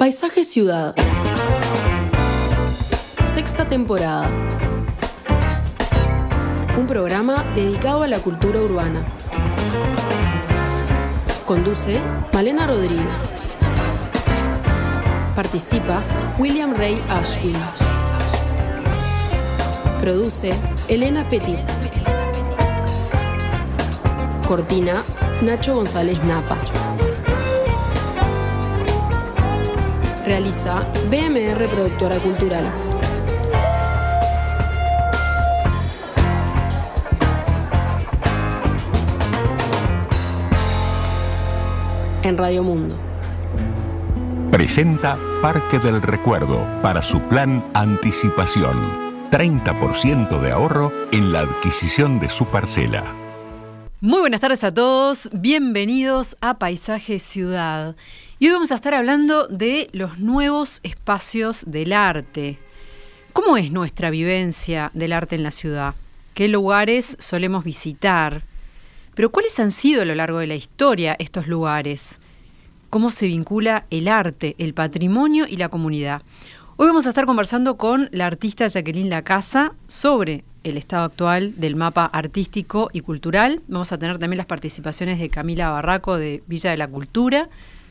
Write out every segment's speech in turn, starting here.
Paisaje Ciudad. Sexta temporada. Un programa dedicado a la cultura urbana. Conduce Malena Rodríguez. Participa William Ray Ashfield. Produce Elena Petit. Cortina Nacho González Napa. Realiza BMR Productora Cultural. En Radio Mundo. Presenta Parque del Recuerdo para su plan Anticipación. 30% de ahorro en la adquisición de su parcela. Muy buenas tardes a todos, bienvenidos a Paisaje Ciudad. Y hoy vamos a estar hablando de los nuevos espacios del arte. ¿Cómo es nuestra vivencia del arte en la ciudad? ¿Qué lugares solemos visitar? Pero ¿cuáles han sido a lo largo de la historia estos lugares? ¿Cómo se vincula el arte, el patrimonio y la comunidad? Hoy vamos a estar conversando con la artista Jacqueline Lacasa sobre el estado actual del mapa artístico y cultural. Vamos a tener también las participaciones de Camila Barraco de Villa de la Cultura,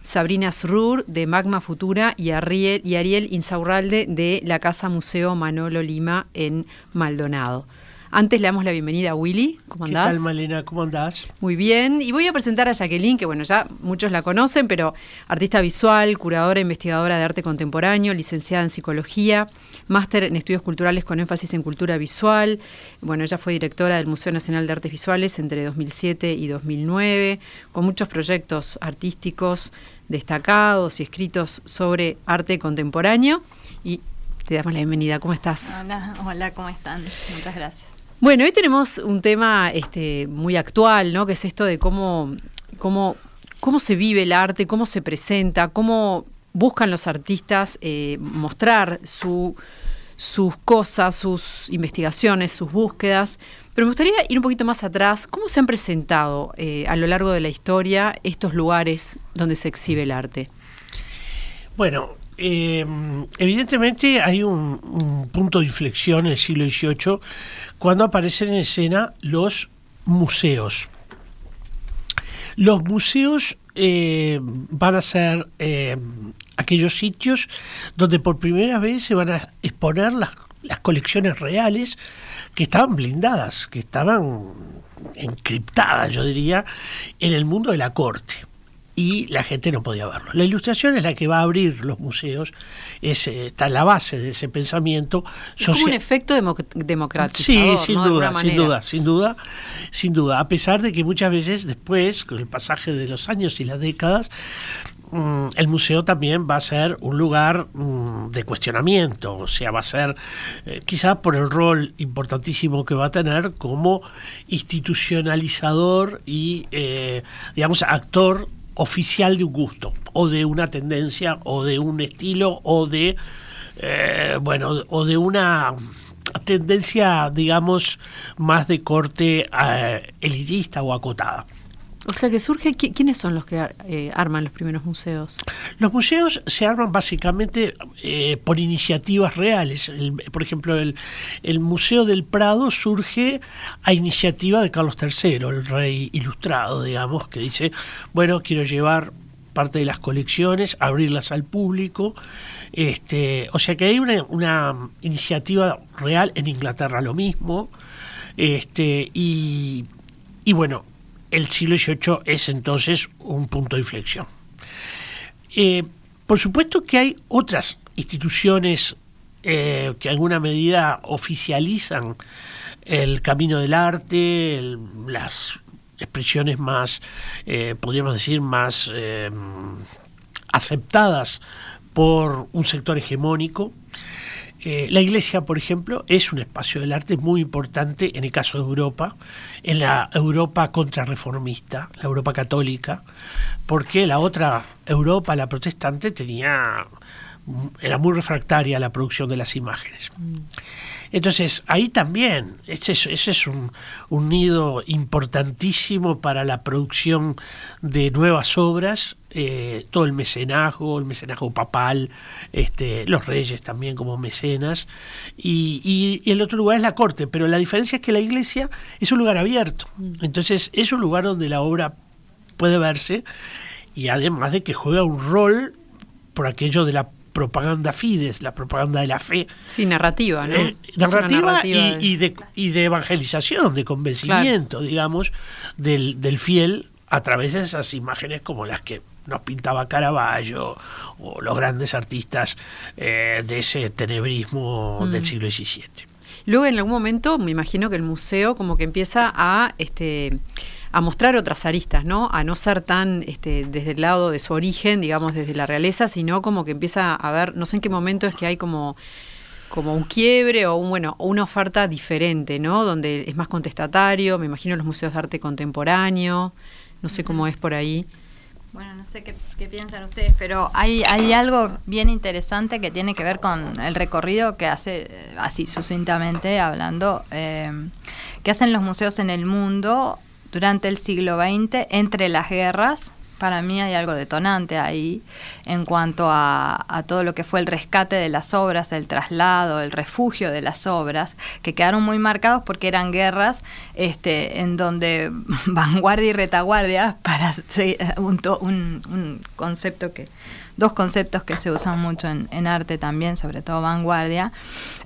Sabrina Srur de Magma Futura y Ariel, y Ariel Insaurralde de la Casa Museo Manolo Lima en Maldonado. Antes le damos la bienvenida a Willy. ¿Cómo andás? ¿Qué tal, Malena? ¿Cómo andás? Muy bien. Y voy a presentar a Jacqueline, que bueno, ya muchos la conocen, pero artista visual, curadora e investigadora de arte contemporáneo, licenciada en psicología, máster en estudios culturales con énfasis en cultura visual. Bueno, ella fue directora del Museo Nacional de Artes Visuales entre 2007 y 2009, con muchos proyectos artísticos destacados y escritos sobre arte contemporáneo. Y te damos la bienvenida. ¿Cómo estás? Hola, hola, ¿cómo están? Muchas gracias. Bueno, hoy tenemos un tema este, muy actual, ¿no? Que es esto de cómo, cómo, cómo se vive el arte, cómo se presenta, cómo buscan los artistas eh, mostrar su, sus cosas, sus investigaciones, sus búsquedas. Pero me gustaría ir un poquito más atrás. ¿Cómo se han presentado eh, a lo largo de la historia estos lugares donde se exhibe el arte? Bueno, eh, evidentemente hay un, un, punto de inflexión en el siglo XVIII cuando aparecen en escena los museos. Los museos eh, van a ser eh, aquellos sitios donde por primera vez se van a exponer las colecciones reales que estaban blindadas, que estaban encriptadas, yo diría, en el mundo de la corte y la gente no podía verlo. La ilustración es la que va a abrir los museos, es, está en la base de ese pensamiento. Es como un efecto democratizador. Sí, sin ¿no? duda, sin duda, sin duda, sin duda. A pesar de que muchas veces después, con el pasaje de los años y las décadas, el museo también va a ser un lugar de cuestionamiento, o sea, va a ser eh, quizá por el rol importantísimo que va a tener como institucionalizador y, eh, digamos, actor oficial de un gusto, o de una tendencia, o de un estilo, o de, eh, bueno, o de una tendencia, digamos, más de corte eh, elitista o acotada. O sea que surge, ¿quiénes son los que eh, arman los primeros museos? Los museos se arman básicamente eh, por iniciativas reales. Por ejemplo, el, Museo del Prado surge a iniciativa de Carlos III, el rey ilustrado, digamos, que dice, bueno, quiero llevar parte de las colecciones, abrirlas al público. Este, o sea que hay una, una iniciativa real en Inglaterra lo mismo. Este, y, y bueno, el siglo XVIII es entonces un punto de inflexión. Eh, por supuesto que hay otras instituciones eh, que en alguna medida oficializan el camino del arte, las expresiones más, eh, podríamos decir, más aceptadas por un sector hegemónico. Eh, la iglesia, por ejemplo, es un espacio del arte muy importante en el caso de Europa, en la Europa contrarreformista, la Europa católica, porque la otra Europa, la protestante, tenía era muy refractaria a la producción de las imágenes. Entonces, ahí también, ese es, ese es un, un, nido importantísimo para la producción de nuevas obras, eh, todo el mecenazgo, el mecenazgo papal, este, los reyes también como mecenas, y, y, y, el otro lugar es la corte, pero la diferencia es que la iglesia es un lugar abierto, entonces es un lugar donde la obra puede verse, y además de que juega un rol por aquello de la propaganda fides, la propaganda de la fe. Sí, narrativa, ¿no? Eh, narrativa, narrativa y, y, de, y, de, evangelización, de convencimiento, claro. digamos, del, del, fiel a través de esas imágenes como las que nos pintaba Caravaggio o los grandes artistas eh, de ese tenebrismo mm. del siglo XVII. Luego en algún momento me imagino que el museo como que empieza a este a mostrar otras aristas, ¿no? A no ser tan este, desde el lado de su origen, digamos, desde la realeza, sino como que empieza a ver, no sé en qué momento es que hay como como un quiebre o un, bueno, una oferta diferente, ¿no? Donde es más contestatario, me imagino los museos de arte contemporáneo, no sé cómo es por ahí. Bueno, no sé qué, piensan ustedes, pero hay, hay algo bien interesante que tiene que ver con el recorrido que hace, así sucintamente hablando, eh, que hacen los museos en el mundo durante el siglo XX, entre las guerras, para mí hay algo detonante ahí en cuanto a, a, todo lo que fue el rescate de las obras, el traslado, el refugio de las obras, que quedaron muy marcados porque eran guerras este, en donde vanguardia y retaguardia, para un, un, un concepto que dos conceptos que se usan mucho en, arte también, sobre todo vanguardia,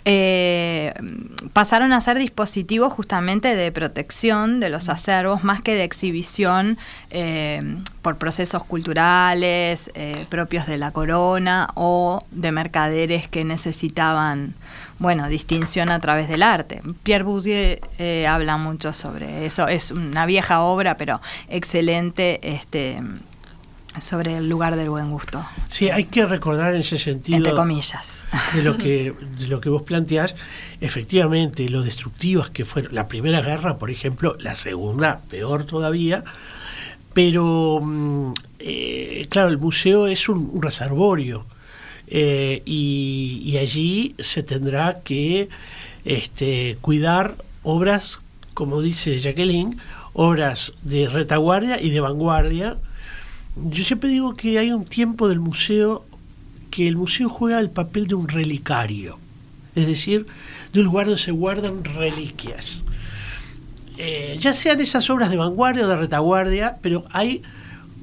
eh, pasaron a ser dispositivos justamente de protección de los acervos más que de exhibición eh, por procesos culturales eh, propios de la corona o de mercaderes que necesitaban bueno, distinción a través del arte. Pierre Bourdieu habla mucho sobre eso, es una vieja obra, pero excelente este, sobre el lugar del buen gusto. Sí, hay que recordar en ese sentido. Entre comillas. De lo que, de lo que vos planteás, efectivamente, lo destructivas que fueron la primera guerra, por ejemplo, la segunda, peor todavía. Pero, eh, claro, el museo es un, un reservorio. Eh, y, y, allí se tendrá que este, cuidar obras, como dice Jacqueline, obras de retaguardia y de vanguardia yo siempre digo que hay un tiempo del museo que el museo juega el papel de un relicario, es decir, de un lugar donde se guardan reliquias. Eh, ya sean esas obras de vanguardia o de retaguardia, pero hay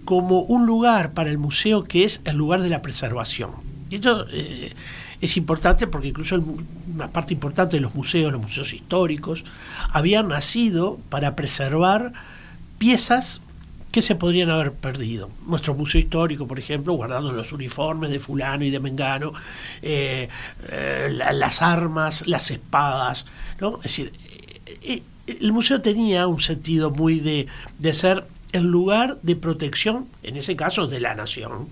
como un lugar para el museo que es el lugar de la preservación. Y esto eh, es importante porque incluso el, una parte importante de los museos, los museos históricos, habían nacido para preservar piezas que se podrían haber perdido. Nuestro museo histórico, por ejemplo, guardando los uniformes de fulano y de mengano, eh, eh, la, las armas, las espadas, ¿no? Es decir, eh, el museo tenía un sentido muy de, de ser el lugar de protección, en ese caso de la nación,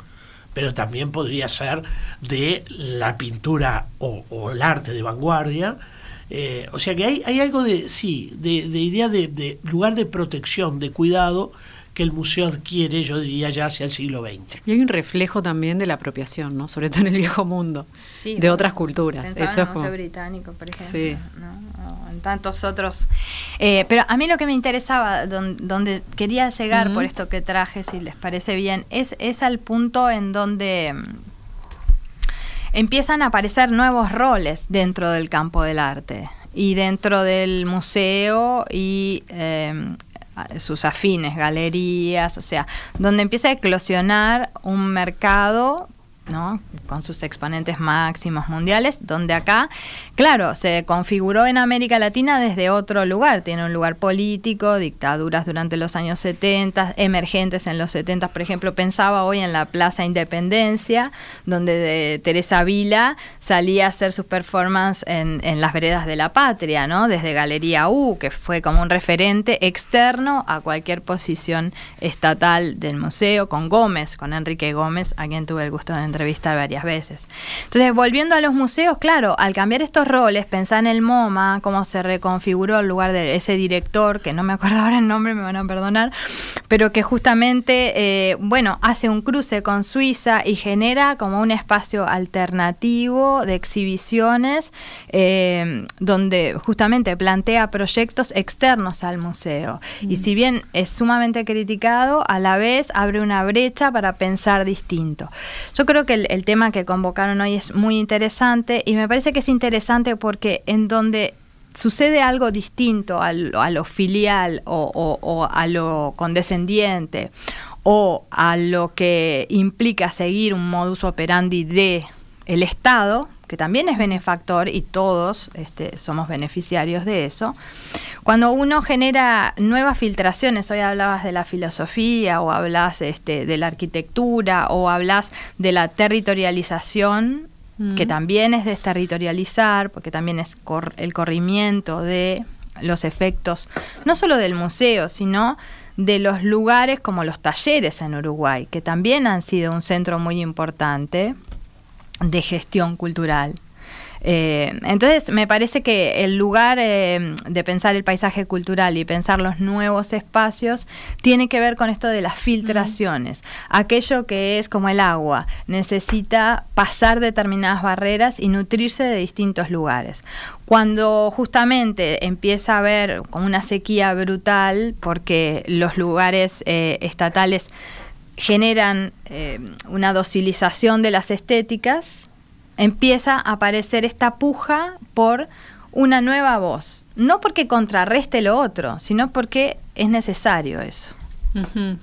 pero también podría ser de la pintura o, el arte de vanguardia, o sea que hay, hay algo de, sí, de, de idea de, de, lugar de protección, de cuidado, que el museo adquiere, yo diría, ya hacia el siglo XX. Y hay un reflejo también de la apropiación, ¿no? Sobre todo en el viejo mundo, sí, de otras culturas. Eso en el Museo como... Británico, por ejemplo. Sí. ¿no? O en tantos otros. Eh, pero a mí lo que me interesaba, don, donde quería llegar uh -huh. por esto que traje, si les parece bien, es, es al punto en donde mm, empiezan a aparecer nuevos roles dentro del campo del arte y dentro del museo y eh, sus afines, galerías, o sea, donde empieza a eclosionar un mercado con sus exponentes máximos mundiales, donde acá, claro, se configuró en América Latina desde otro lugar, tiene un lugar político, dictaduras durante los años 70, emergentes en los 70, por ejemplo, pensaba hoy en la Plaza Independencia, donde de Teresa Vila salía a hacer sus performances en, en, las veredas de la patria, ¿no? desde Galería U, que fue como un referente externo a cualquier posición estatal del museo, con Gómez, con Enrique Gómez, a quien tuve el gusto de entrevistar entrevistar varias veces. Entonces, volviendo a los museos, claro, al cambiar estos roles, pensar en el MoMA, cómo se reconfiguró el lugar de ese director, que no me acuerdo ahora el nombre, me van a perdonar, pero que justamente, eh, bueno, hace un cruce con Suiza y genera como un espacio alternativo de exhibiciones eh, donde justamente plantea proyectos externos al museo. Y si bien es sumamente criticado, a la vez abre una brecha para pensar distinto. Yo creo que el, tema que convocaron hoy es muy interesante y me parece que es interesante porque en donde sucede algo distinto a lo, filial o, a lo condescendiente o a lo que implica seguir un modus operandi de el Estado, que también es benefactor y todos este, somos beneficiarios de eso, cuando uno genera nuevas filtraciones, hoy hablabas de la filosofía o hablas este, de la arquitectura o hablas de la territorialización, que también es desterritorializar, porque también es el corrimiento de los efectos, no solo del museo, sino de los lugares como los talleres en Uruguay, que también han sido un centro muy importante de gestión cultural. Eh, entonces, me parece que el lugar eh, de pensar el paisaje cultural y pensar los nuevos espacios tiene que ver con esto de las filtraciones. Aquello que es como el agua, necesita pasar determinadas barreras y nutrirse de distintos lugares. Cuando justamente empieza a haber como una sequía brutal, porque los lugares eh, estatales generan eh, una docilización de las estéticas, empieza a aparecer esta puja por una nueva voz. No porque contrarreste lo otro, sino porque es necesario eso.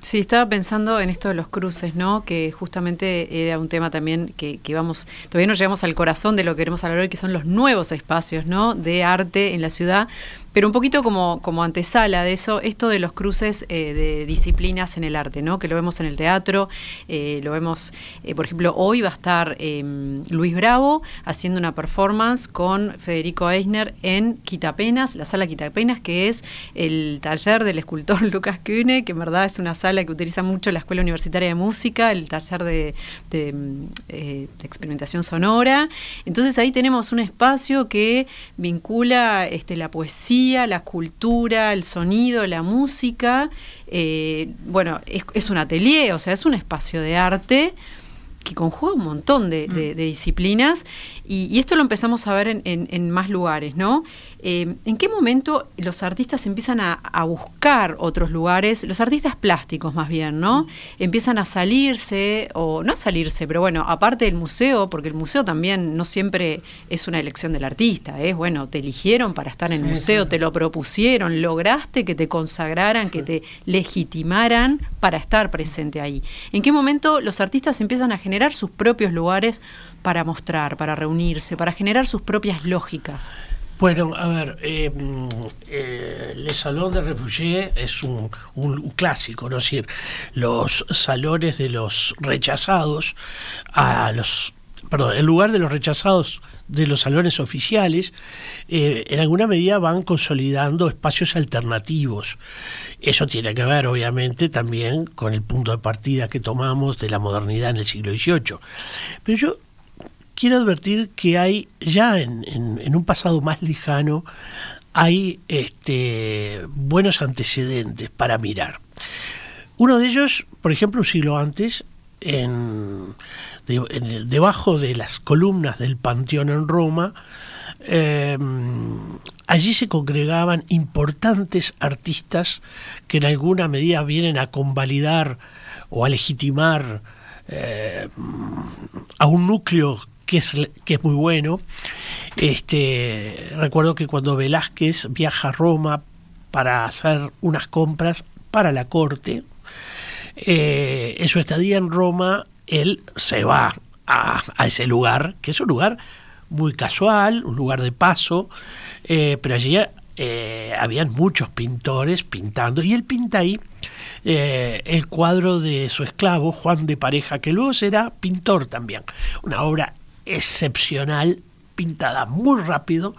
Sí, estaba pensando en esto de los cruces, ¿no? Que justamente era un tema también que, que, vamos, todavía no llegamos al corazón de lo que queremos hablar hoy, que son los nuevos espacios, ¿no? De arte en la ciudad, pero un poquito como, como antesala de eso, esto de los cruces eh, de disciplinas en el arte, ¿no? Que lo vemos en el teatro, eh, lo vemos, eh, por ejemplo, hoy va a estar em, Luis Bravo haciendo una performance con Federico Eisner en Quitapenas, la sala Quitapenas, que es el taller del escultor Lucas Kühne, que en verdad es una sala que utiliza mucho la Escuela Universitaria de Música, el taller de, de experimentación sonora. Entonces ahí tenemos un espacio que vincula este, la poesía, la cultura, el sonido, la música. Eh, bueno, es, un atelier, o sea, es un espacio de arte que conjuga un montón de, mm. disciplinas y, esto lo empezamos a ver en, más lugares, ¿no? Eh, ¿En qué momento los artistas empiezan a, buscar otros lugares? Los artistas plásticos más bien, ¿no? Empiezan a salirse, o no a salirse, pero bueno, aparte del museo, porque el museo también no siempre es una elección del artista, es bueno, te eligieron para estar en el museo, te lo propusieron, lograste que te consagraran, que te legitimaran para estar presente ahí. ¿En qué momento los artistas empiezan a generar sus propios lugares para mostrar, para reunirse, para generar sus propias lógicas? Bueno, a ver, eh, eh, Le Salón de Refugiés es un, clásico, ¿no? Es decir, los salones de los rechazados, a los, perdón, el lugar de los rechazados de los salones oficiales, eh, en alguna medida van consolidando espacios alternativos. Eso tiene que ver, obviamente, también con el punto de partida que tomamos de la modernidad en el siglo XVIII. Pero yo quiero advertir que hay ya en, un pasado más lejano hay este, buenos antecedentes para mirar. Uno de ellos, por ejemplo, un siglo antes, debajo de las columnas del Panteón en Roma, eh, allí se congregaban importantes artistas que en alguna medida vienen a convalidar o a legitimar eh, a un núcleo que es, que es muy bueno. Este, recuerdo que cuando Velázquez viaja a Roma para hacer unas compras para la corte, eh, en su estadía en Roma, él se va a, ese lugar, que es un lugar muy casual, un lugar de paso, eh, pero allí eh, habían muchos pintores pintando, y él pinta ahí el cuadro de su esclavo, Juan de Pareja, que luego será pintor también, una obra excepcional, pintada muy rápido,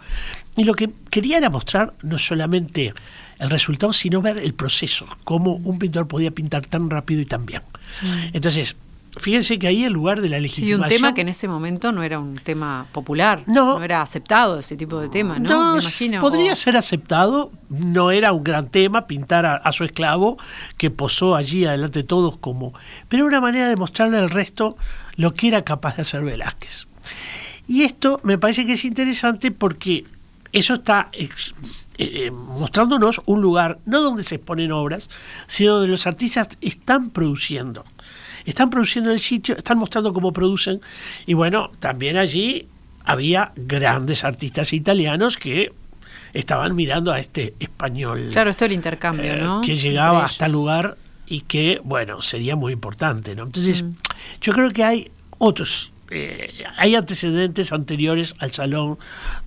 y lo que quería era mostrar no solamente el resultado, sino ver el proceso, cómo un pintor podía pintar tan rápido y tan bien. Mm. Entonces, fíjense que ahí el lugar de la legitimación... un tema que en ese momento no era un tema popular. No. era aceptado ese tipo de tema, ¿no? No, Me imagino. podría o- ser aceptado, no era un gran tema pintar a, a su esclavo que posó allí adelante de todos como... Pero era una manera de mostrarle al resto lo que era capaz de hacer Velázquez. Y esto me parece que es interesante porque eso está ex- eh, eh, mostrándonos un lugar, no donde se exponen obras, sino donde los artistas están produciendo. Están produciendo en el sitio, están mostrando cómo producen. Y bueno, también allí había grandes artistas italianos que estaban mirando a este español Claro, esto es el intercambio, eh, ¿no? que llegaba hasta el lugar y que, bueno, sería muy importante, ¿no? Entonces, Mm. yo creo que hay otros, eh, hay antecedentes anteriores al Salón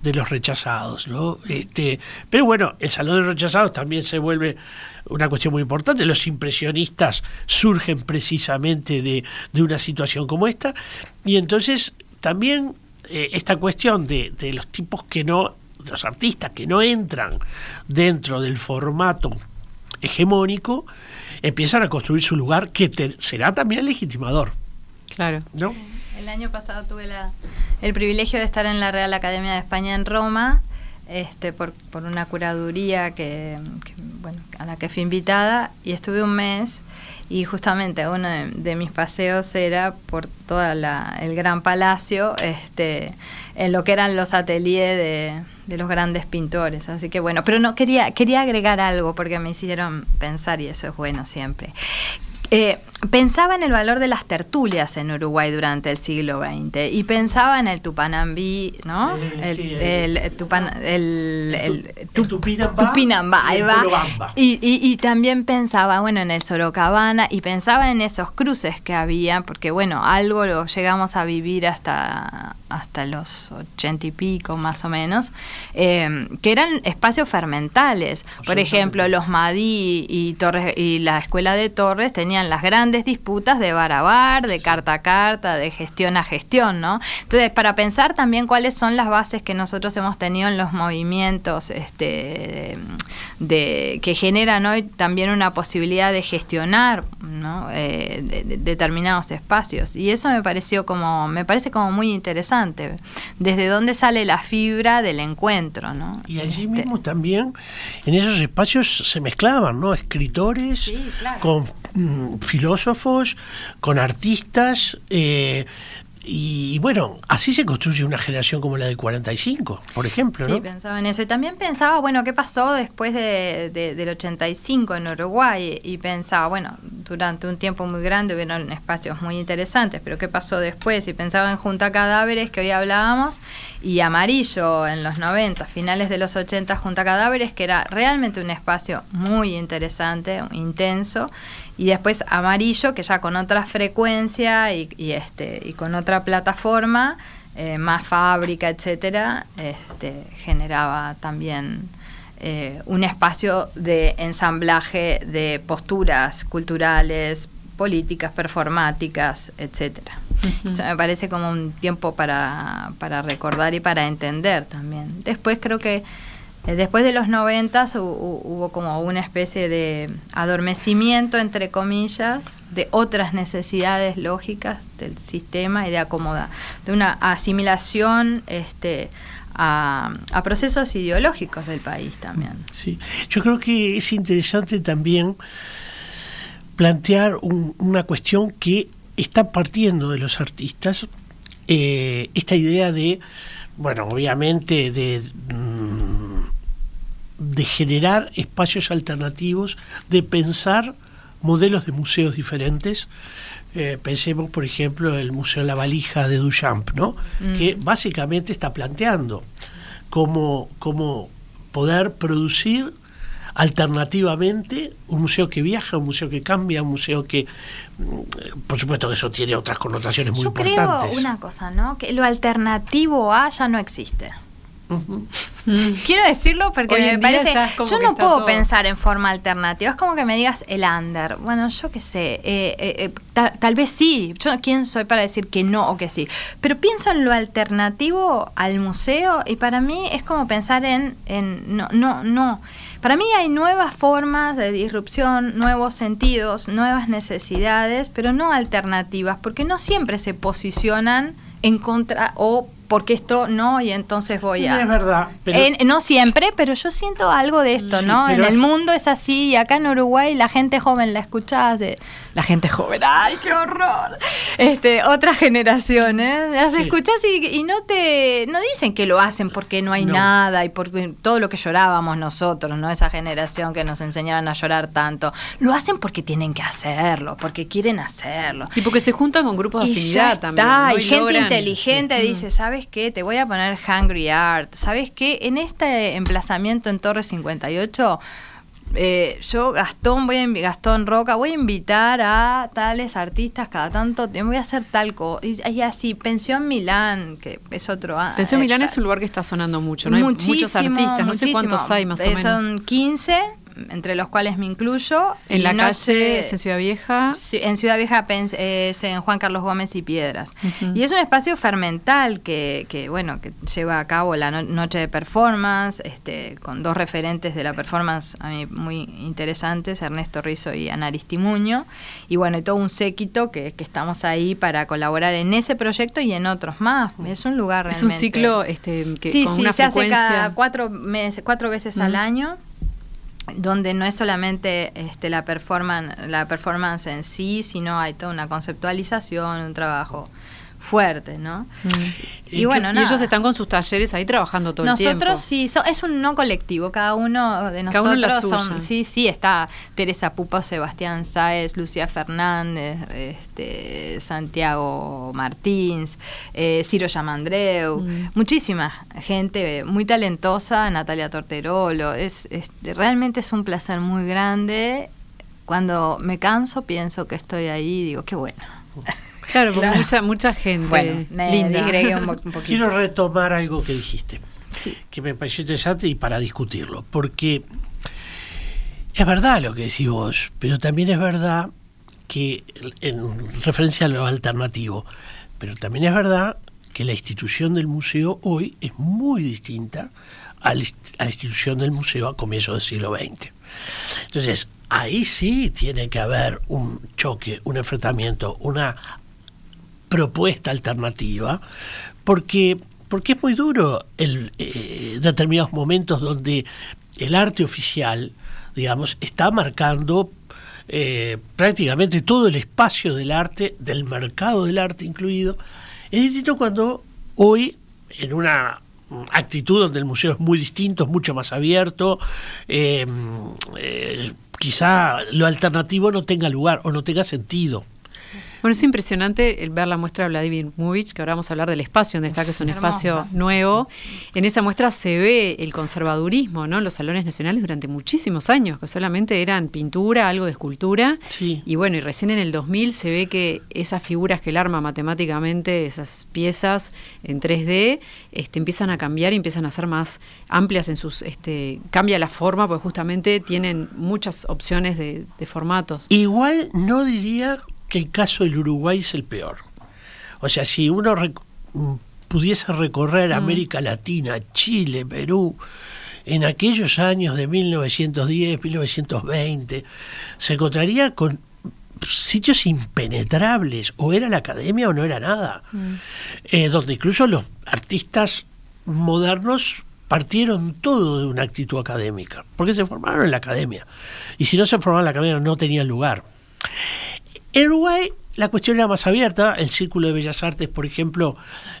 de los Rechazados, ¿no? Este, pero bueno, el Salón de los Rechazados también se vuelve una cuestión muy importante. Los impresionistas surgen precisamente de, de una situación como esta. Y entonces también eh, esta cuestión de, de los tipos que no, de los artistas que no entran dentro del formato hegemónico, empiezan a construir su lugar que te- será también legitimador. Claro. ¿no? El año pasado tuve la- el privilegio de estar en la Real Academia de España en Roma, este, por, una curaduría que, bueno, a la que fui invitada y estuve un mes y justamente uno de, de mis paseos era por todo el gran palacio, este, en lo que eran los ateliers de, de los grandes pintores. Así que bueno, pero no quería, quería agregar algo porque me hicieron pensar y eso es bueno siempre. Eh, pensaba en el valor de las tertulias en Uruguay durante el siglo XX y pensaba en el Tupanambí, ¿no? Eh, el, sí, el- el- Tupan- el- el- El tu- Tupinambá Tupinambá, y ahí el va. Colobamba. Y, y- y también pensaba, bueno, en el Sorocabana y pensaba en esos cruces que había, porque bueno, algo lo llegamos a vivir hasta, hasta los ochenta y pico más o menos, eh, que eran espacios fermentales. Por ejemplo, los Madí y, Torres, y la Escuela de Torres tenían las grandes disputas de bar a bar, de carta a carta, de gestión a gestión, ¿no? Entonces, para pensar también cuáles son las bases que nosotros hemos tenido en los movimientos este, de, que generan hoy también una posibilidad de gestionar ¿no? Eh, de- de- determinados espacios. Y eso me pareció como, me parece como muy interesante. Desde dónde sale la fibra del encuentro, ¿no? Y allí Este, mismo también, en esos espacios se mezclaban, ¿no? Escritores Sí, claro. con mm, filósofos, con artistas, eh, y, bueno, así se construye una generación como la del 45, por ejemplo, Sí, ¿no? pensaba en eso. Y también pensaba, bueno, ¿qué pasó después de, de- del 85 en Uruguay? Y pensaba, bueno, durante un tiempo muy grande hubieron espacios muy interesantes, pero ¿qué pasó después? Y pensaba en Junta Cadáveres, que hoy hablábamos, y Amarillo en los 90, finales de los 80, Junta Cadáveres, que era realmente un espacio muy interesante, intenso. Y después Amarillo, que ya con otra frecuencia y, este, y con otra plataforma, eh, más fábrica, etcétera, este, generaba también eh, un espacio de ensamblaje de posturas culturales, políticas, performáticas, etcétera. Eso me parece como un tiempo para, para recordar y para entender también. Después creo que eh, después de los noventas hu- hu- hubo como una especie de adormecimiento, entre comillas, de otras necesidades lógicas del sistema y de acomoda, de una asimilación este, a, a procesos ideológicos del país también. Sí, yo creo que es interesante también plantear un- una cuestión que está partiendo de los artistas, eh, esta idea de, bueno, obviamente de, mm, de generar espacios alternativos, de pensar modelos de museos diferentes. Eh, pensemos, por ejemplo, el Museo La Valija de Duchamp, ¿no? que básicamente está planteando cómo, cómo poder producir alternativamente un museo que viaja, un museo que cambia, un museo que, mm, por supuesto que eso tiene otras connotaciones muy Yo creo importantes. una cosa, ¿no? Que lo alternativo a ya no existe. Quiero decirlo porque Hoy me parece. Yo no puedo todo- pensar en forma alternativa. Es como que me digas el under. Bueno, yo qué sé. eh, eh, eh, ta- tal vez sí. Yo quién soy para decir que no o que sí. Pero pienso en lo alternativo al museo y para mí es como pensar en. en no, no, no. Para mí hay nuevas formas de disrupción, nuevos sentidos, nuevas necesidades, pero no alternativas, porque no siempre se posicionan en contra o porque esto no y entonces voy a... Es verdad, pero- En- no siempre, pero yo siento algo de esto, Sí, ¿no? En el mundo es así y acá en Uruguay la gente joven la escuchás de la gente joven, ay, qué horror. Este, otras generaciones las Sí. escuchás y, y no te no dicen que lo hacen porque no hay No. nada y porque todo lo que llorábamos nosotros, ¿no? Esa generación que nos enseñaron a llorar tanto, lo hacen porque tienen que hacerlo, porque quieren hacerlo. Y porque se juntan con grupos de Y afinidad ya está, también. ¿no? y gente logran- inteligente Sí. dice, ¿sabes qué? Te voy a poner Hungry Art. ¿Sabes qué? En este emplazamiento en Torre 58, eh, yo, Gastón, voy a Gastón Roca, voy a invitar a tales artistas cada tanto, te voy a hacer tal cosa. Y, y así, Pensión Milán, que es otro... Pensión eh, Milán es un lugar que está sonando mucho, ¿no? Hay muchos artistas, no sé cuántos hay más o Eh, menos. Son 15, entre los cuales me incluyo. en la calle, en Ciudad Vieja. Sí, en Ciudad Vieja es en Juan Carlos Gómez y Piedras. Y es un espacio fermental que, que, bueno, que lleva a cabo la no- noche de performance, este, con dos referentes de la performance a mí muy interesantes, Ernesto Rizzo y Ana Aristimuño. Y bueno, y todo un séquito que, que estamos ahí para colaborar en ese proyecto y en otros más. Es un lugar Es un realmente- ciclo este, que, sí, con sí, una se hace frecuencia. cada cuatro, meses, cuatro veces al año donde no es solamente este, la, la performance en sí, sino hay toda una conceptualización, un trabajo fuerte, ¿no? Mm. Y bueno, y nada. ellos están con sus talleres ahí trabajando todo el tiempo. Nosotros sí, so- es un no colectivo, cada uno de uno nosotros la son- sí, sí, está Teresa Pupa, Sebastián Sáez, Lucía Fernández, este, Santiago Martins, eh, Ciro Yamandreu, Mm. muchísima gente muy talentosa, Natalia Torterolo, es, es- realmente es un placer muy grande. Cuando me canso pienso que estoy ahí y digo, qué bueno. Claro, porque Claro. mucha, mucha gente Bueno, me linda. un, un poquito. Quiero retomar algo que dijiste, Sí. que me pareció interesante y para discutirlo, porque es verdad lo que decís vos, pero también es verdad que en referencia a lo alternativo, pero también es verdad que la institución del museo hoy es muy distinta a la inst- a la institución del museo a comienzos del siglo XX. Entonces, ahí sí tiene que haber un choque, un enfrentamiento, una propuesta alternativa, porque, porque es muy duro el, eh, determinados momentos donde el arte oficial, digamos, está marcando eh, prácticamente todo el espacio del arte, del mercado del arte incluido. Es distinto cuando hoy, en una actitud donde el museo es muy distinto, es mucho más abierto, eh, eh, quizá lo alternativo no tenga lugar o no tenga sentido. Bueno, es impresionante el ver la muestra de Vladimir Múvich, que ahora vamos a hablar del espacio donde está, que es un Hermosa. espacio nuevo. En esa muestra se ve el conservadurismo, ¿no? En los salones nacionales durante muchísimos años, que solamente eran pintura, algo de escultura. Sí. Y bueno, y recién en el 2000 se ve que esas figuras que él arma matemáticamente, esas piezas en 3D, este, empiezan a cambiar y empiezan a ser más amplias en sus... Este, cambia la forma, porque justamente tienen muchas opciones de, de formatos. Igual no diría que el caso del Uruguay es el peor. O sea, si uno rec- mm, pudiese recorrer América Latina, Chile, Perú, en aquellos años de 1910, 1920, se encontraría con sitios impenetrables, o era la academia o no era nada, Eh, donde incluso los artistas modernos partieron todo de una actitud académica, porque se formaron en la academia, y si no se formaron en la academia no tenían lugar. En Uruguay la cuestión era más abierta, el Círculo de Bellas Artes, por ejemplo,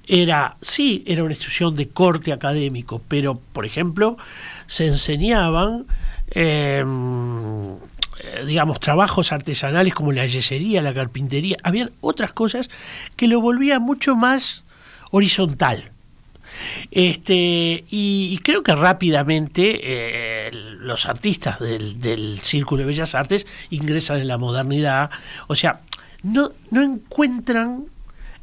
era, sí, era una institución de corte académico, pero, por ejemplo, se enseñaban, eh, eh, digamos, trabajos artesanales como la yesería, la carpintería, habían otras cosas que lo volvían mucho más horizontal. Este, y, creo que rápidamente eh, los artistas del, Círculo de Bellas Artes ingresan en la modernidad, o sea, no, no encuentran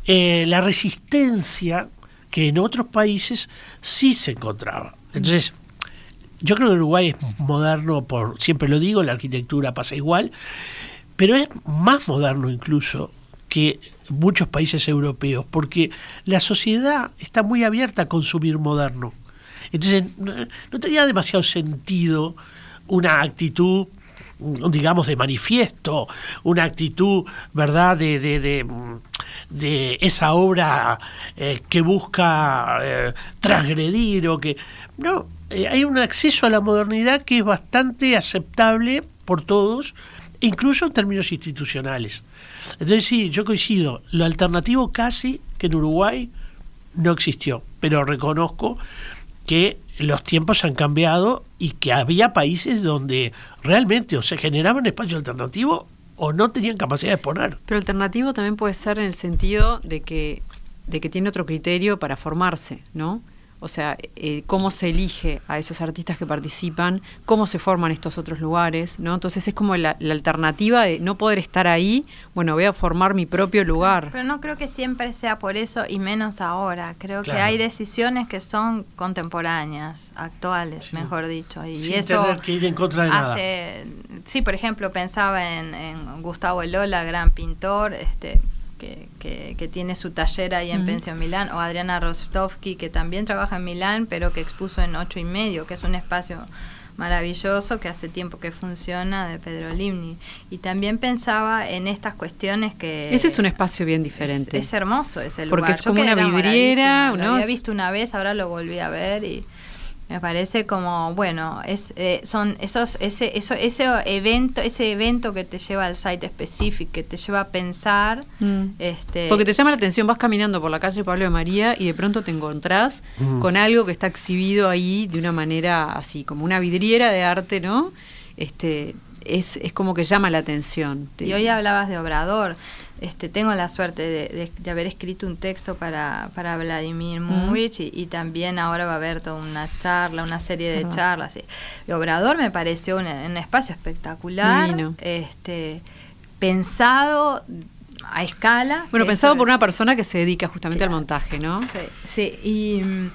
eh, la resistencia que que en otros países sí se encontraba. Entonces, yo creo que Uruguay es moderno, por siempre lo digo, la arquitectura pasa igual, pero es más moderno incluso que muchos países europeos, porque la sociedad está muy abierta a consumir moderno. Entonces, no tenía demasiado sentido una actitud digamos de manifiesto, una actitud, ¿verdad?, de, de, esa obra eh, que busca eh, transgredir o que... No, eh, hay un acceso a la modernidad que es bastante aceptable por todos, incluso en términos institucionales. Entonces sí, yo coincido, lo alternativo casi que en Uruguay no existió, pero reconozco que los tiempos han cambiado y que había países donde realmente o se generaban espacio alternativo o no tenían capacidad de exponer. Pero alternativo también puede ser en el sentido de que, de que tiene otro criterio para formarse, ¿no? O sea, eh, cómo se elige a esos artistas que participan, cómo se forman estos otros lugares, ¿no? Entonces es como la, alternativa de no poder estar ahí, bueno, voy a formar mi propio lugar. Pero no creo que siempre sea por eso y menos ahora. Creo que hay decisiones que son contemporáneas, actuales, mejor dicho. Y Sin eso tener que ir en contra de hace, Sí, por ejemplo, pensaba en, en Gustavo Elola, gran pintor, este que, que, tiene su taller ahí en Pensión Milán, o Adriana Rostovsky, que también trabaja en Milán, pero que expuso en ocho y medio, que es un espacio maravilloso que hace tiempo que funciona de Pedro Limni. Y también pensaba en estas cuestiones que... Ese es un espacio bien diferente. Es, hermoso ese lugar. Porque es como una vidriera. Lo había visto una vez, ahora lo volví a ver y me parece como bueno es eh, son esos ese eso ese evento ese evento que te lleva al site específico que te lleva a pensar mm. este porque te llama la atención vas caminando por la calle Pablo de María y de pronto te encontrás mm. con algo que está exhibido ahí de una manera así como una vidriera de arte no este es, es como que llama la atención y hoy hablabas de obrador este, tengo la suerte de, haber escrito un texto para, para Vladimir Múrich y, también ahora va a haber toda una charla, una serie de charlas. El Obrador me pareció un, espacio espectacular, este, pensado a escala. Bueno, pensado por una persona que se dedica justamente al montaje, ¿no? Sí, sí, y mm,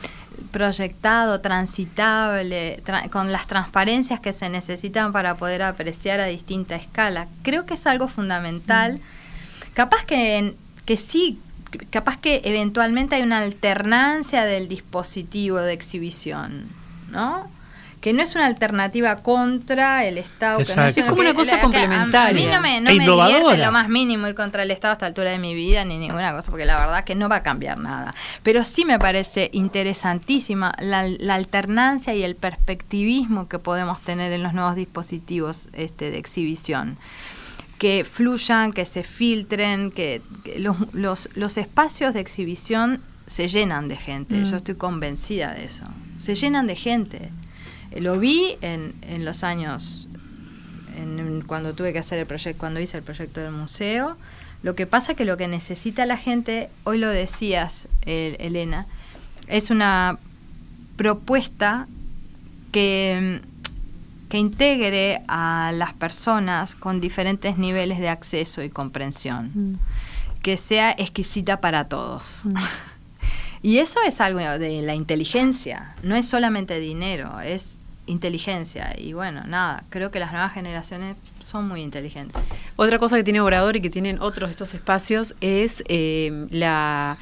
proyectado, transitable, con las transparencias que se necesitan para poder apreciar a distinta escala. Creo que es algo fundamental. Capaz que, que sí, capaz que eventualmente hay una alternancia del dispositivo de exhibición, ¿no? que no es una alternativa contra el Estado. Que no es, como una cosa complementaria. A, mí no me, no e me divierte lo más mínimo ir contra el Estado a esta altura de mi vida, ni ninguna cosa, porque la verdad que no va a cambiar nada. Pero sí me parece interesantísima la, la alternancia y el perspectivismo que podemos tener en los nuevos dispositivos este, de exhibición que fluyan, que se filtren, que, los, los, espacios de exhibición se llenan de gente. Yo mm. estoy convencida de eso. Se llenan de gente. Eh, lo vi en, en los años, en, cuando tuve que hacer el proyecto, cuando hice el proyecto del museo. Lo que pasa que lo que necesita la gente, hoy lo decías, Elena, es una propuesta que que integre a las personas con diferentes niveles de acceso y comprensión, mm. que sea exquisita para todos. Mm. y eso es algo de la inteligencia, no es solamente dinero, es inteligencia. Y bueno, nada, creo que las nuevas generaciones son muy inteligentes. Otra cosa que tiene Obrador y que tienen otros de estos espacios es eh, la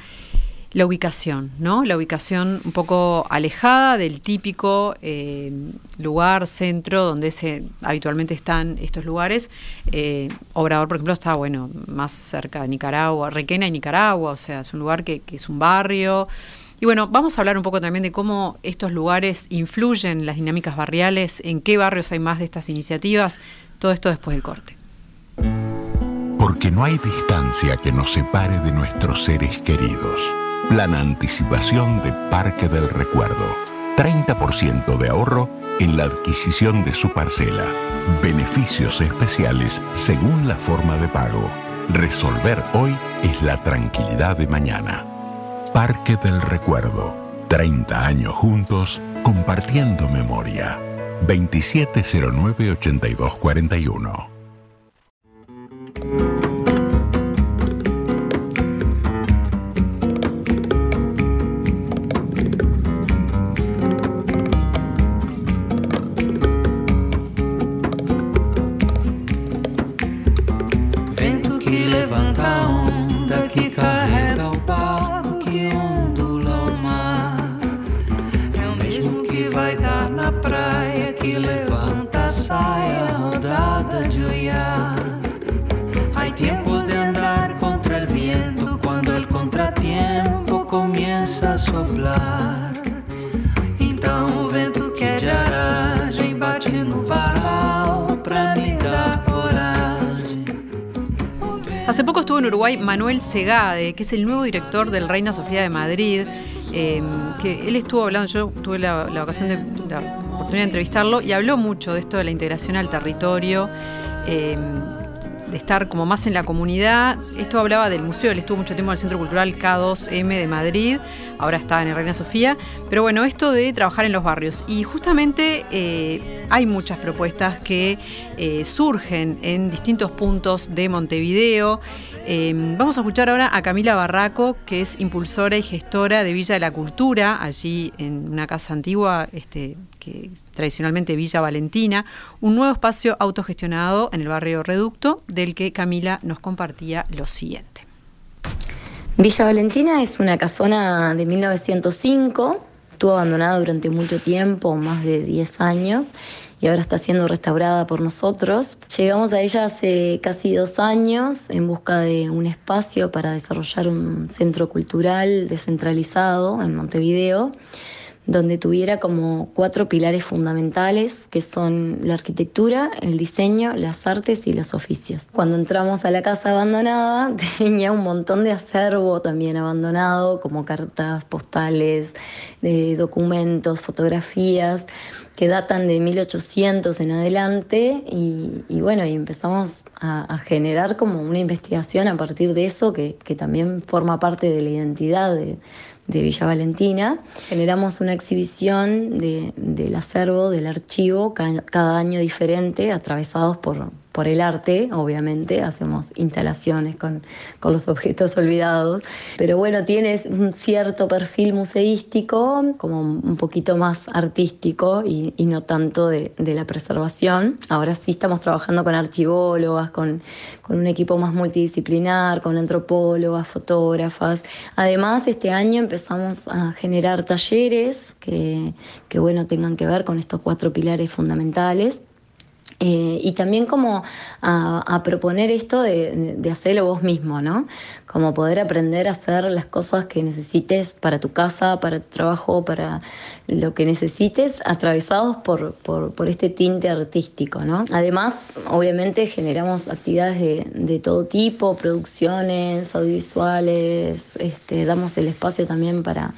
la ubicación, ¿no? La ubicación un poco alejada del típico eh, lugar, centro, donde se habitualmente están estos lugares. Eh, Obrador, por ejemplo, está, bueno, más cerca de Nicaragua, Requena y Nicaragua, o sea, es un lugar que, que es un barrio. Y bueno, vamos a hablar un poco también de cómo estos lugares influyen en las dinámicas barriales, en qué barrios hay más de estas iniciativas, todo esto después del corte. Porque no hay distancia que nos separe de nuestros seres queridos. Plan Anticipación de Parque del Recuerdo. 30% de ahorro en la adquisición de su parcela. Beneficios especiales según la forma de pago. Resolver hoy es la tranquilidad de mañana. Parque del Recuerdo. 30 años juntos compartiendo memoria. 2709-8241. Comienza a soplar. Então o vento que de aragem bate no varal pra me dar coragem. Hace poco estuvo en Uruguay Manuel Segade, que es el nuevo director del Reina Sofía de Madrid. eh, que él estuvo hablando, yo tuve la, ocasión de la oportunidad de entrevistarlo y habló mucho de esto de la integración al territorio. eh, de estar como más en la comunidad. Esto hablaba del museo, él estuvo mucho tiempo en el Centro Cultural K2M de Madrid, ahora está en Reina Sofía, pero bueno, esto de trabajar en los barrios. Y justamente eh, hay muchas propuestas que eh, surgen en distintos puntos de Montevideo. Eh, vamos a escuchar ahora a Camila Barraco, que es impulsora y gestora de Villa de la Cultura, allí en una casa antigua, este, que tradicionalmente Villa Valentina, un nuevo espacio autogestionado en el barrio Reducto, del que Camila nos compartía lo siguiente. Villa Valentina es una casona de 1905, estuvo abandonada durante mucho tiempo, más de 10 años, y ahora está siendo restaurada por nosotros. Llegamos a ella hace casi dos años en busca de un espacio para desarrollar un centro cultural descentralizado en Montevideo donde tuviera como cuatro pilares fundamentales que son la arquitectura, el diseño, las artes y los oficios. Cuando entramos a la casa abandonada tenía un montón de acervo también abandonado, como cartas postales, de documentos, fotografías que datan de 1800 en adelante y, bueno, y empezamos a, a, generar como una investigación a partir de eso que, que también forma parte de la identidad de, de Villa Valentina. Generamos una exhibición de, del acervo, del archivo, cada, cada, año diferente, atravesados por, por el arte, obviamente. Hacemos instalaciones con, con los objetos olvidados. Pero bueno, tiene un cierto perfil museístico, como un poquito más artístico y, y no tanto de, de, la preservación. Ahora sí estamos trabajando con archivólogas, con, con un equipo más multidisciplinar, con antropólogas, fotógrafas. Además, este año empezamos a generar talleres que, que bueno, tengan que ver con estos cuatro pilares fundamentales. Eh, y también como a, proponer esto de, de, hacerlo vos mismo, ¿no? Como poder aprender a hacer las cosas que necesites para tu casa, para tu trabajo, para lo que necesites, atravesados por, por, por este tinte artístico, ¿no? Además, obviamente generamos actividades de, de todo tipo, producciones audiovisuales, este, damos el espacio también para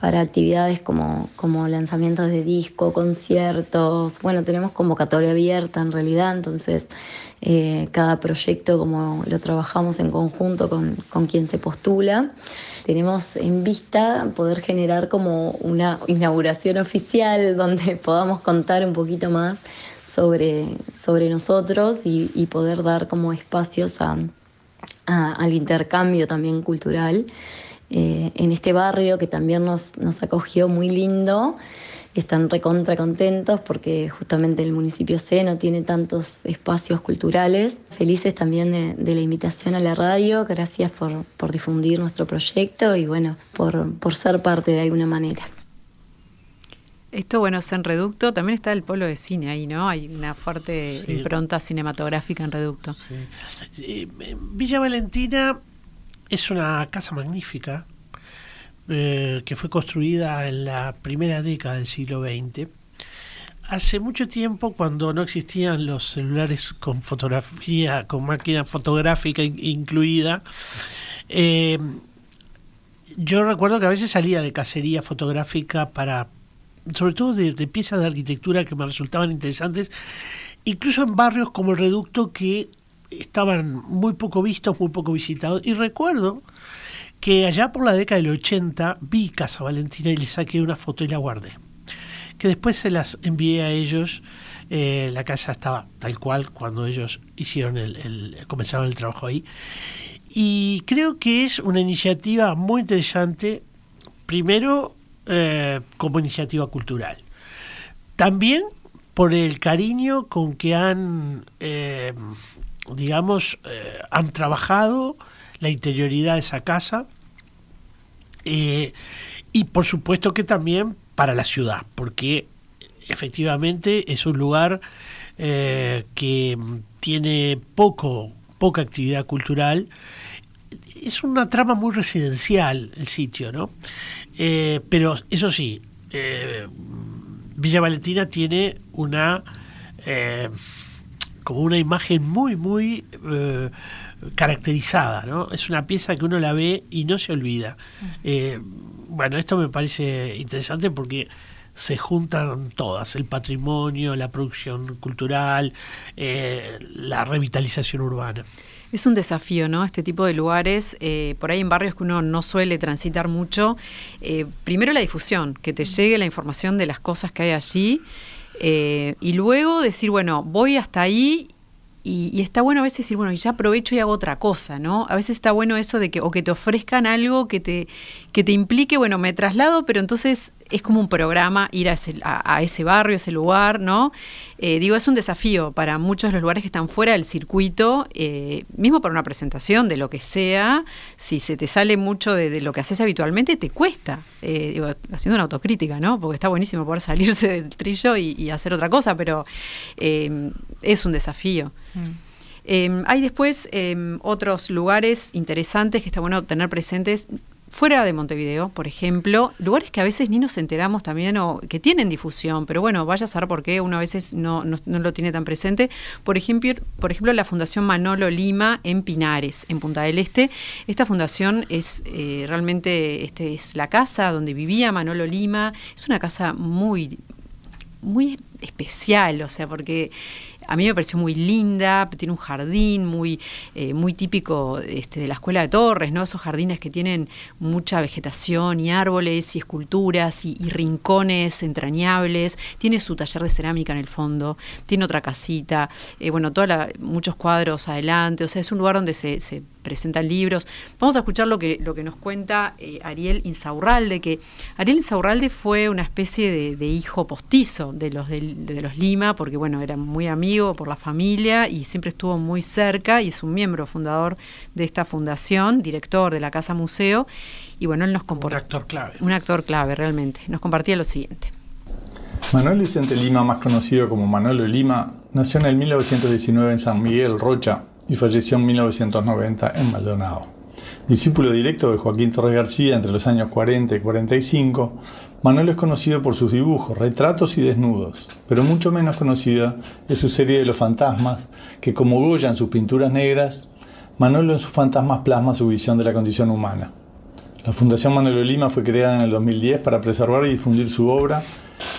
para actividades como, como lanzamientos de disco, conciertos. Bueno, tenemos convocatoria abierta en realidad, entonces eh, cada proyecto como lo trabajamos en conjunto con, con quien se postula. Tenemos en vista poder generar como una inauguración oficial donde podamos contar un poquito más sobre, sobre nosotros y, poder dar como espacios a, al intercambio también cultural eh, en este barrio que también nos, nos acogió muy lindo. Están recontra contentos porque justamente el municipio C no tiene tantos espacios culturales. Felices también de, de la invitación a la radio. Gracias por, por, difundir nuestro proyecto y bueno, por, por ser parte de alguna manera. Esto, bueno, es en Reducto, también está el polo de cine ahí, ¿no? Hay una fuerte sí. impronta cinematográfica en Reducto. Sí. Villa Valentina es una casa magnífica eh, que fue construida en la primera década del siglo XX. Hace mucho tiempo, cuando no existían los celulares con fotografía, con máquina fotográfica in incluida, eh, yo recuerdo que a veces salía de cacería fotográfica para, sobre todo de piezas de arquitectura que me resultaban interesantes, incluso en barrios como el Reducto que estaban muy poco vistos, muy poco visitados. Y recuerdo que allá por la década del 80 vi Casa Valentina y le saqué una foto y la guardé. Que después se las envié a ellos. Eh, la casa estaba tal cual cuando ellos hicieron el, comenzaron el trabajo ahí. Y creo que es una iniciativa muy interesante, primero eh, como iniciativa cultural. También por el cariño con que han eh, digamos, eh, han trabajado la interioridad de esa casa eh, y por supuesto que también para la ciudad, porque efectivamente es un lugar eh, que tiene poco, poca actividad cultural, es una trama muy residencial el sitio, ¿no? Pero eso sí, Villa Valentina tiene una como una imagen muy, muy eh, caracterizada, ¿no? Es una pieza que uno la ve y no se olvida. Eh, bueno, esto me parece interesante porque se juntan todas, el patrimonio, la producción cultural, eh, la revitalización urbana. Es un desafío, ¿no? Este tipo de lugares, eh, por ahí en barrios que uno no suele transitar mucho. eh, primero la difusión, que te llegue la información de las cosas que hay allí. Eh, y luego decir, bueno, voy hasta ahí. Y, y está bueno a veces decir, bueno, y ya aprovecho y hago otra cosa, ¿no? A veces está bueno eso de que, o que te ofrezcan algo que te, que te implique, bueno, me traslado, pero entonces es como un programa ir a ese, a, a ese barrio, a ese lugar, ¿no? Eh, digo, es un desafío para muchos de los lugares que están fuera del circuito, eh, mismo para una presentación de lo que sea, si se te sale mucho de, de lo que haces habitualmente, te cuesta. Eh, digo, haciendo una autocrítica, ¿no? Porque está buenísimo poder salirse del trillo y, y hacer otra cosa, pero es un desafío. Eh, hay después eh, otros lugares interesantes que está bueno tener presentes fuera de Montevideo, por ejemplo, lugares que a veces ni nos enteramos también o que tienen difusión, pero bueno, vaya a saber por qué uno a veces no, no- lo tiene tan presente. Por ejemplo, por ejemplo, la Fundación Manolo Lima en Pinares, en Punta del Este. Esta fundación es eh, realmente este, es la casa donde vivía Manolo Lima. Es una casa muy muy especial, o sea, porque a mí me pareció muy linda, tiene un jardín muy, eh, muy típico este, de la Escuela de Torres, ¿no? Esos jardines que tienen mucha vegetación y árboles y esculturas y, y rincones entrañables. Tiene su taller de cerámica en el fondo, tiene otra casita, eh, bueno, toda la- muchos cuadros adelante, o sea, es un lugar donde se, se presentan libros. Vamos a escuchar lo que, lo que nos cuenta eh, Ariel Insaurralde, que Ariel Insaurralde fue una especie de, de hijo postizo de los, de, los Lima, porque bueno, era muy amigo por la familia y siempre estuvo muy cerca y es un miembro fundador de esta fundación, director de la Casa Museo, y bueno, él nos Un compartía. actor clave. Un actor clave, realmente. Nos compartía lo siguiente. Manuel Vicente Lima, más conocido como Manolo Lima, nació en el 1919 en San Miguel, Rocha, y falleció en 1990 en Maldonado. Discípulo directo de Joaquín Torres García entre los años 40 y 45, Manuel es conocido por sus dibujos, retratos y desnudos, pero mucho menos conocida es su serie de los fantasmas, que como Goya en sus pinturas negras, Manolo en sus fantasmas plasma su visión de la condición humana. La Fundación Manolo Lima fue creada en el 2010 para preservar y difundir su obra,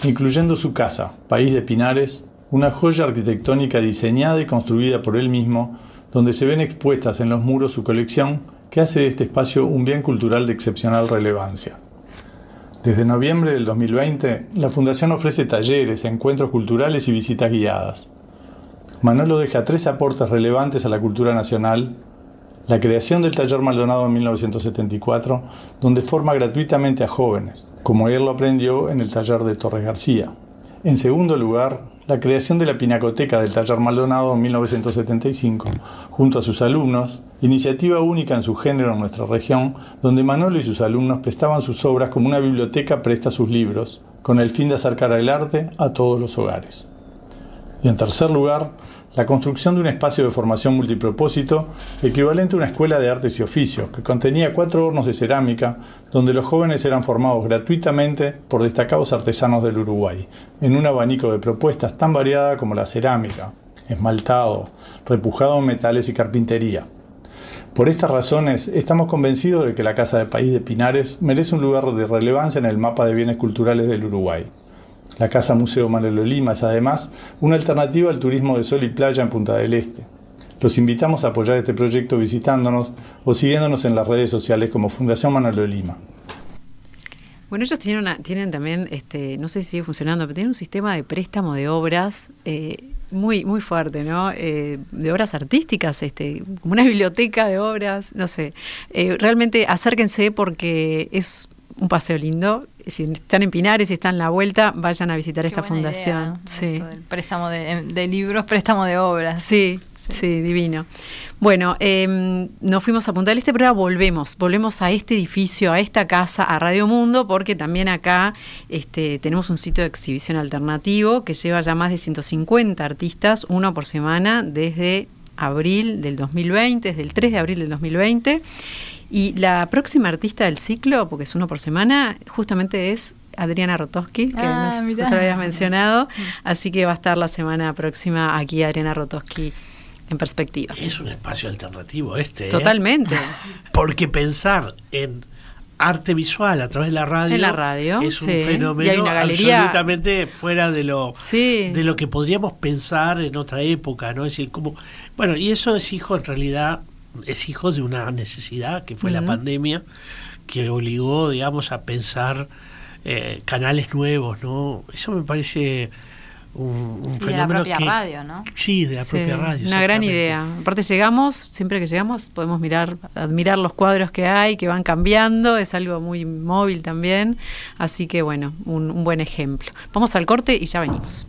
incluyendo su casa, País de Pinares, una joya arquitectónica diseñada y construida por él mismo, donde se ven expuestas en los muros su colección, que hace de este espacio un bien cultural de excepcional relevancia. Desde noviembre del 2020, la Fundación ofrece talleres, encuentros culturales y visitas guiadas. Manolo deja tres aportes relevantes a la cultura nacional la creación del taller Maldonado en 1974, donde forma gratuitamente a jóvenes, como él lo aprendió en el taller de Torres García. En segundo lugar, la creación de la Pinacoteca del taller Maldonado en 1975, junto a sus alumnos, iniciativa única en su género en nuestra región, donde Manolo y sus alumnos prestaban sus obras como una biblioteca presta sus libros, con el fin de acercar el arte a todos los hogares. Y en tercer lugar, la construcción de un espacio de formación multipropósito equivalente a una escuela de artes y oficios, que contenía cuatro hornos de cerámica, donde los jóvenes eran formados gratuitamente por destacados artesanos del Uruguay, en un abanico de propuestas tan variada como la cerámica, esmaltado, repujado en metales y carpintería. Por estas razones, estamos convencidos de que la Casa de País de Pinares merece un lugar de relevancia en el mapa de bienes culturales del Uruguay. La Casa Museo Manolo Lima es además una alternativa al turismo de sol y playa en Punta del Este. Los invitamos a apoyar este proyecto visitándonos o siguiéndonos en las redes sociales como Fundación Manolo Lima. Bueno, ellos tienen, también, este, no sé si sigue funcionando, pero tienen un sistema de préstamo de obras eh, muy, muy fuerte, ¿no? Eh, de obras artísticas, este, como una biblioteca de obras, no sé. Eh, realmente acérquense porque es un paseo lindo. Si están en Pinares y están en la vuelta, vayan a visitar Qué esta fundación. idea, sí. del préstamo de, de libros, préstamo de obras. Sí, sí, divino. Bueno, eh, nos fuimos a Punta del Este, pero ahora volvemos, volvemos a este edificio, a esta casa, a Radio Mundo, porque también acá este, tenemos un sitio de exhibición alternativo que lleva ya más de 150 artistas, uno por semana, desde abril del 2020, desde el 3 de abril del 2020. Y la próxima artista del ciclo, porque es uno por semana, justamente es Adriana Rotowski, que Ah, nos mirá. justo habías mencionado. Así que va a estar la semana próxima aquí Adriana Rotowski en perspectiva. Es un espacio alternativo este. ¿eh? Totalmente. Porque pensar en arte visual a través de la radio, En la radio, es un sí. fenómeno Y hay una galería- absolutamente fuera de lo Sí. de lo que podríamos pensar en otra época, ¿no? Es decir, como bueno, y eso es hijo en realidad es hijo de una necesidad que fue la pandemia que obligó, digamos, a pensar eh, canales nuevos, ¿no? Eso me parece un, un Y de la fenómeno propia que radio, ¿no? sí, de la Sí, propia radio. Una gran idea. Aparte llegamos, siempre que llegamos podemos mirar, admirar los cuadros que hay, que van cambiando, es algo muy móvil también, así que bueno, un, un buen ejemplo. Vamos al corte y ya venimos.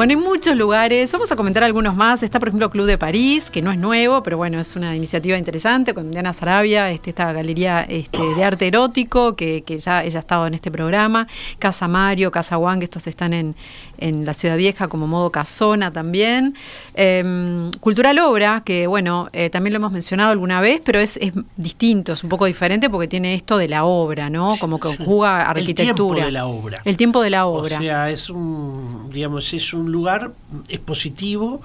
Bueno, hay muchos lugares, vamos a comentar algunos más. Está, por ejemplo, Club de París, que no es nuevo, pero bueno, es una iniciativa interesante con Diana Sarabia, este, esta galería este, de arte erótico, que, que ya ella ha estado en este programa. Casa Mario, Casa Wang, estos están en, en la Ciudad Vieja como modo casona también. Eh, Cultural Obra, que bueno, eh, también lo hemos mencionado alguna vez, pero es, es distinto, es un poco diferente porque tiene esto de la obra, ¿no? Como que Sí. juega El arquitectura. tiempo de la obra. El tiempo de la obra. O sea, es un, digamos, es un lugar expositivo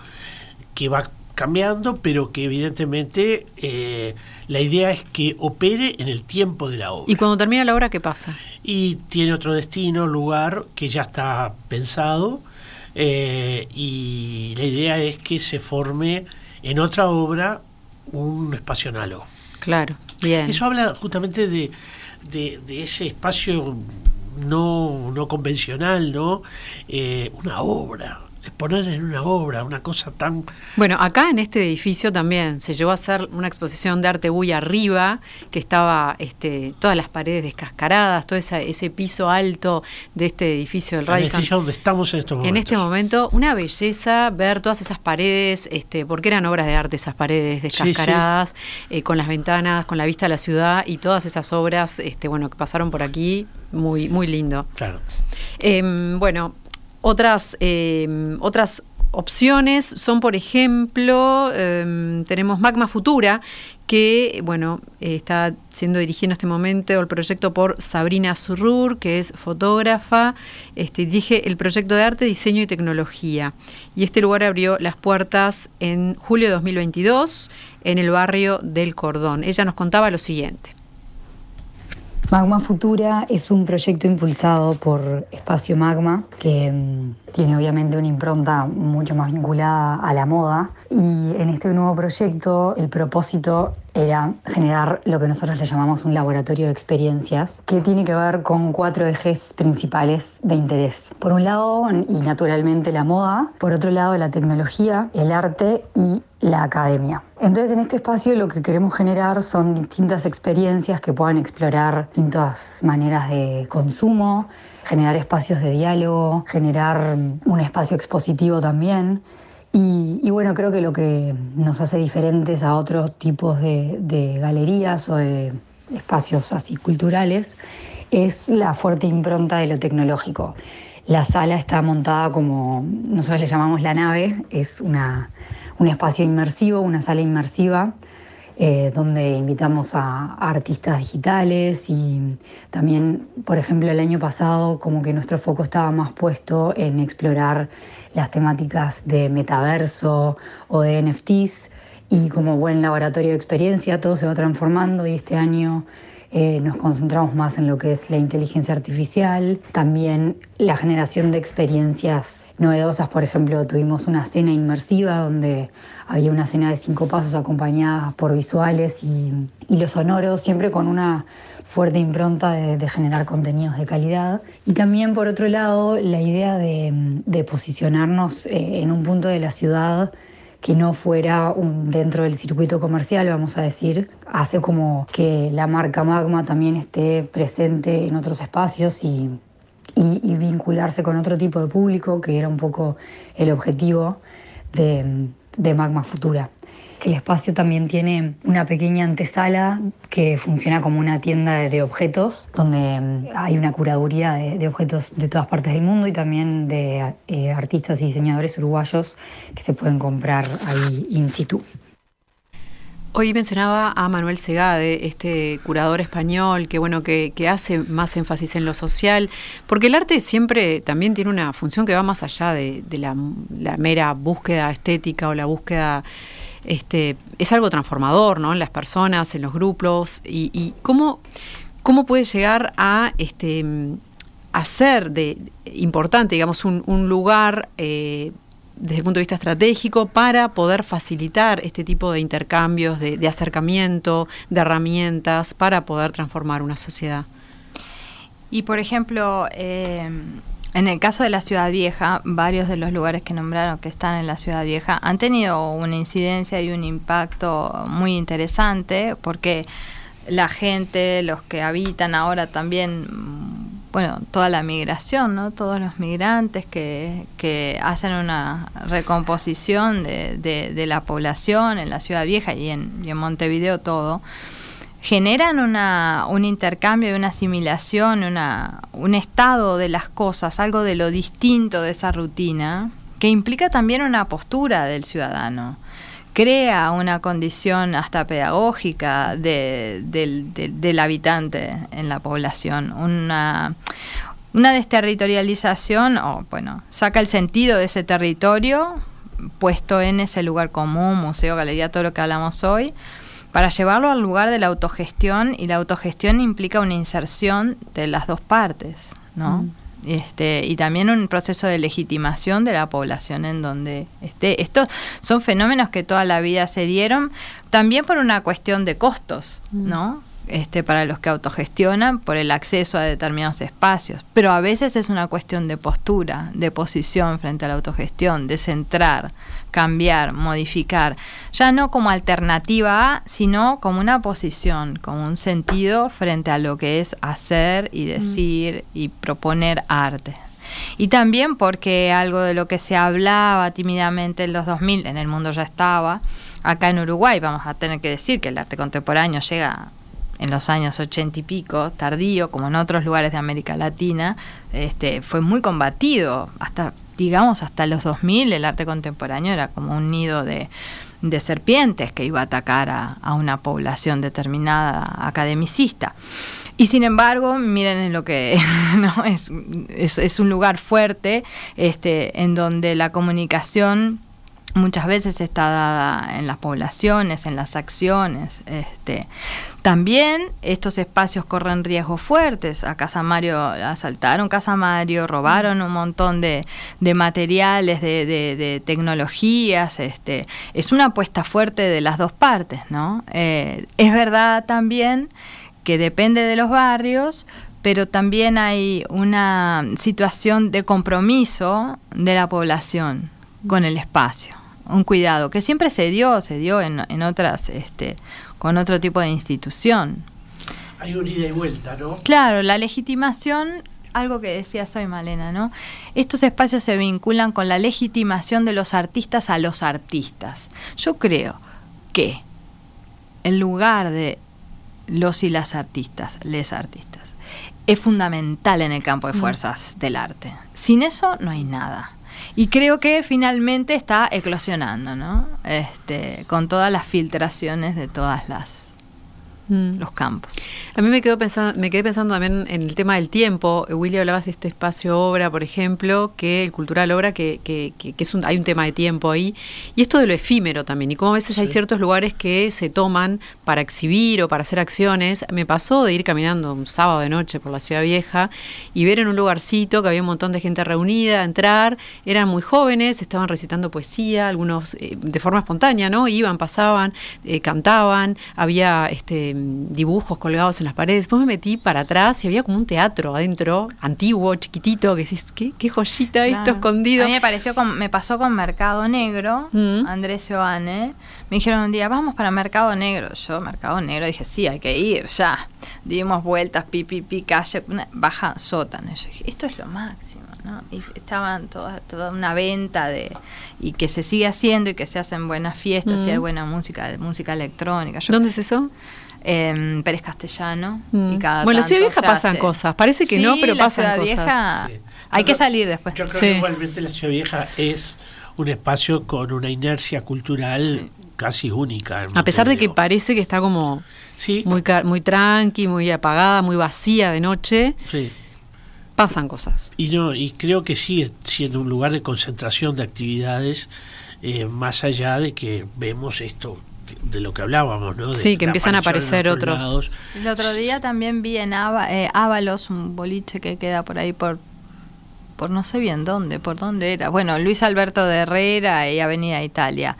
que va cambiando, pero que evidentemente eh, la idea es que opere en el tiempo de la obra. y cuando termina la obra, ¿qué pasa? Y tiene otro destino, lugar que ya está pensado, eh, y la idea es que se forme en otra obra un espacio análogo. Claro, bien. Eso habla justamente de, de, de ese espacio no, no convencional, ¿no? Eh, una obra, exponer en una obra, una cosa tan... Bueno, acá en este edificio también se llevó a hacer una exposición de arte buy arriba, que estaba este, todas las paredes descascaradas, todo esa- ese piso alto de este edificio del El Radisson. edificio donde estamos en estos momentos. En este momento, una belleza ver todas esas paredes, este, porque eran obras de arte esas paredes sí. descascaradas, eh, con las ventanas, con la vista a la ciudad y todas esas obras, este, bueno, que pasaron por aquí, muy, muy lindo. Claro. Em, bueno, otras, em, otras opciones son, por ejemplo, em, tenemos Magma Futura, que bueno, eh, está siendo dirigido en este momento el proyecto por Sabrina Surrur, que es fotógrafa, este, dirige el proyecto de arte, diseño y tecnología. Y este lugar abrió las puertas en julio de 2022 en el barrio del Cordón. Ella nos contaba lo siguiente. Magma Futura es un proyecto impulsado por Espacio Magma, que mm, tiene obviamente una impronta mucho más vinculada a la moda. Y en este nuevo proyecto el propósito era generar lo que nosotros le llamamos un laboratorio de experiencias, que tiene que ver con cuatro ejes principales de interés. Por un lado, y naturalmente la moda, por otro lado la tecnología, el arte y la academia. Entonces en este espacio lo que queremos generar son distintas experiencias que puedan explorar distintas maneras de consumo, generar espacios de diálogo, generar un espacio expositivo también. Y, bueno, creo que lo que nos hace diferentes a otros tipos de, de galerías o de espacios así culturales es la fuerte impronta de lo tecnológico. La sala está montada como nosotros le llamamos la nave, es una, un espacio inmersivo, una sala inmersiva eh, donde invitamos a, a artistas digitales y también, por ejemplo, el año pasado como que nuestro foco estaba más puesto en explorar las temáticas de metaverso o de NFTs y como buen laboratorio de experiencia todo se va transformando y este año eh, nos concentramos más en lo que es la inteligencia artificial, también la generación de experiencias novedosas. Por ejemplo, tuvimos una cena inmersiva donde había una cena de cinco pasos acompañada por visuales y, los sonoros, siempre con una fuerte impronta de, generar contenidos de calidad. Y también, por otro lado, la idea de, de posicionarnos eh, en un punto de la ciudad que no fuera un, dentro del circuito comercial, vamos a decir, hace como que la marca Magma también esté presente en otros espacios y, y, vincularse con otro tipo de público, que era un poco el objetivo de, de Magma Futura. El espacio también tiene una pequeña antesala que funciona como una tienda de, objetos, donde mm, hay una curaduría de, objetos de todas partes del mundo y también de eh, artistas y diseñadores uruguayos que se pueden comprar ahí in situ. Hoy mencionaba a Manuel Segade, este curador español, que bueno, que, que, hace más énfasis en lo social, porque el arte siempre también tiene una función que va más allá de, la, mera búsqueda estética o la búsqueda, este, es algo transformador, ¿no? En las personas, en los grupos, y, cómo, cómo puede llegar a este hacer de importante, digamos, un, lugar eh, desde el punto de vista estratégico para poder facilitar este tipo de intercambios, de, de acercamiento, de herramientas para poder transformar una sociedad. Y por ejemplo, eh, en el caso de la Ciudad Vieja, varios de los lugares que nombraron que están en la Ciudad Vieja han tenido una incidencia y un impacto muy interesante porque la gente, los que habitan ahora también bueno, toda la migración, ¿no? Todos los migrantes que, que hacen una recomposición de, de, de, la población en la Ciudad Vieja y en, y en Montevideo todo, generan una, un intercambio, una asimilación, una, un estado de las cosas, algo de lo distinto de esa rutina, que implica también una postura del ciudadano. Crea una condición hasta pedagógica de, de, de, del habitante en la población, una, una desterritorialización, o bueno, saca el sentido de ese territorio puesto en ese lugar común, museo, galería, todo lo que hablamos hoy, para llevarlo al lugar de la autogestión y la autogestión implica una inserción de las dos partes, ¿no? Mm. Este, y también un proceso de legitimación de la población en donde esté. Estos son fenómenos que toda la vida se dieron, también por una cuestión de costos, ¿no? Este, para los que autogestionan por el acceso a determinados espacios, pero a veces es una cuestión de postura, de posición frente a la autogestión, de centrar, cambiar, modificar, ya no como alternativa a, sino como una posición, como un sentido frente a lo que es hacer y decir mm. y proponer arte. Y también porque algo de lo que se hablaba tímidamente en los 2000, en el mundo ya estaba, acá en Uruguay vamos a tener que decir que el arte contemporáneo llega en los años ochenta y pico, tardío, como en otros lugares de América Latina, este, fue muy combatido. Hasta, digamos, hasta los 2000 el arte contemporáneo era como un nido de, de serpientes que iba a atacar a, a, una población determinada academicista. Y sin embargo, miren en lo que no es, es, es un lugar fuerte este, en donde la comunicación muchas veces está dada en las poblaciones, en las acciones. Este, también estos espacios corren riesgos fuertes. A Casa Mario asaltaron Casa Mario, robaron un montón de, de materiales, de, de, de, tecnologías. Este, es una apuesta fuerte de las dos partes, ¿no? Eh, es verdad también que depende de los barrios, pero también hay una situación de compromiso de la población con el espacio un cuidado que siempre se dio, se dio en, en otras, este, con otro tipo de institución. Hay un ida y vuelta, ¿no? Claro, la legitimación, algo que decía soy Malena, ¿no? Estos espacios se vinculan con la legitimación de los artistas a los artistas. Yo creo que en lugar de los y las artistas, les artistas, es fundamental en el campo de fuerzas mm. del arte. Sin eso no hay nada. Y creo que finalmente está eclosionando, ¿no? Este, con todas las filtraciones de todas las Mm. los campos. A mí me, quedo pensando, me quedé pensando también en el tema del tiempo. Willy, hablabas de este espacio obra, por ejemplo, que el cultural obra, que, que, que, que es un, hay un tema de tiempo ahí. Y esto de lo efímero también. Y como a veces hay ciertos lugares que se toman para exhibir o para hacer acciones. Me pasó de ir caminando un sábado de noche por la ciudad vieja y ver en un lugarcito que había un montón de gente reunida, entrar. Eran muy jóvenes, estaban recitando poesía, algunos eh, de forma espontánea, ¿no? Iban, pasaban, eh, cantaban, había este dibujos colgados en las paredes. Después me metí para atrás y había como un teatro adentro, antiguo, chiquitito, que decís, ¿qué, qué joyita esto escondido? A mí me pareció con- me pasó con Mercado Negro, Mm. Andrés Joane. Me dijeron un día, vamos para Mercado Negro. Yo, Mercado Negro, dije, sí, hay que ir, ya. Dimos vueltas, pi, pi, pi, calle, una- baja sótano. Y yo dije, esto es lo máximo, ¿no? Y estaban toda, toda una venta de. y que se sigue haciendo y que se hacen buenas fiestas y Mm. hay buena música, música electrónica. Yo ¿Dónde es eso? En Pérez Castellano. Mm. Y cada Bueno, en la Ciudad Vieja pasan hace. cosas. Parece que no, pero la pasan Ciudad cosas. Vieja, Sí. hay Yo que salir después. Yo creo Sí. que igualmente la Ciudad Vieja es un espacio con una inercia cultural casi única. A pesar de que parece que está como Sí, muy, tranqui, muy apagada, muy vacía de noche, sí. pasan cosas. Y no, y creo que sigue siendo un lugar de concentración de actividades, eh, más allá de que vemos esto de lo que hablábamos, ¿no? De Sí, que empiezan a aparecer otros. El otro día también vi en Ava- eh, Ábalos, un boliche que queda por ahí por por no sé bien dónde, por dónde era. Bueno, Luis Alberto de Herrera y Avenida Italia.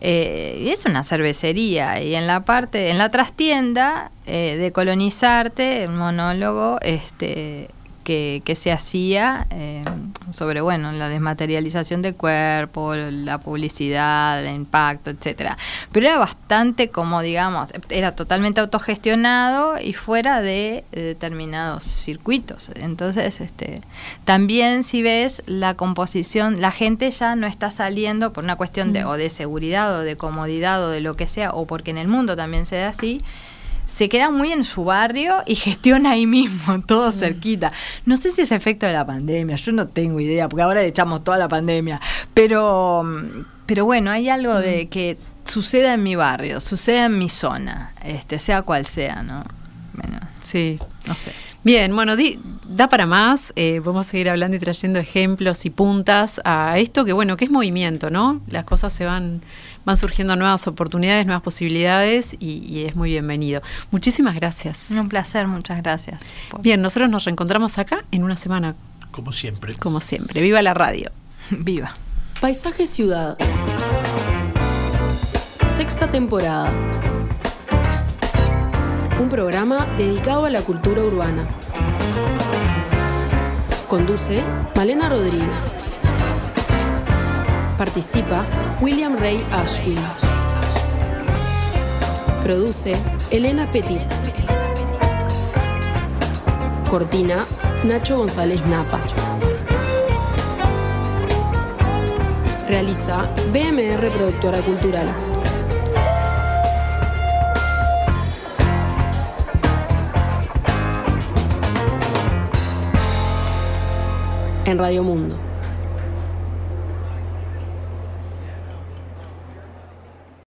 Eh, es una cervecería y en la parte, en la trastienda eh, de colonizarte, un monólogo este, que, que se hacía eh, sobre bueno la desmaterialización del cuerpo, la publicidad, el impacto, etcétera. Pero era bastante como digamos, era totalmente autogestionado y fuera de determinados circuitos. Entonces, este, también si ves la composición, la gente ya no está saliendo por una cuestión de o de seguridad o de comodidad o de lo que sea, o porque en el mundo también se da así, se queda muy en su barrio y gestiona ahí mismo, todo cerquita. No sé si es efecto de la pandemia, yo no tengo idea, porque ahora le echamos toda la pandemia, pero, mm, pero bueno, hay algo de que suceda en mi barrio, suceda en mi zona, este, sea cual sea, ¿no? Bueno, Sí. no sé. Bien, bueno, di- da para más. eh, podemos seguir hablando y trayendo ejemplos y puntas a esto que, bueno, que es movimiento, ¿no? Las cosas se van, van surgiendo nuevas oportunidades, nuevas posibilidades y, y es muy bienvenido. Muchísimas gracias. Un placer, muchas gracias. por- Bien, nosotros nos reencontramos acá en una semana, Como siempre. como siempre. Viva la radio. Viva. Paisaje Ciudad. Sexta temporada. Un programa dedicado a la cultura urbana. Conduce Malena Rodríguez. Participa William Ray Ashfield. Produce Elena Petit. Cortina Nacho González Napa. Realiza BMR Productora Cultural. En Radio Mundo.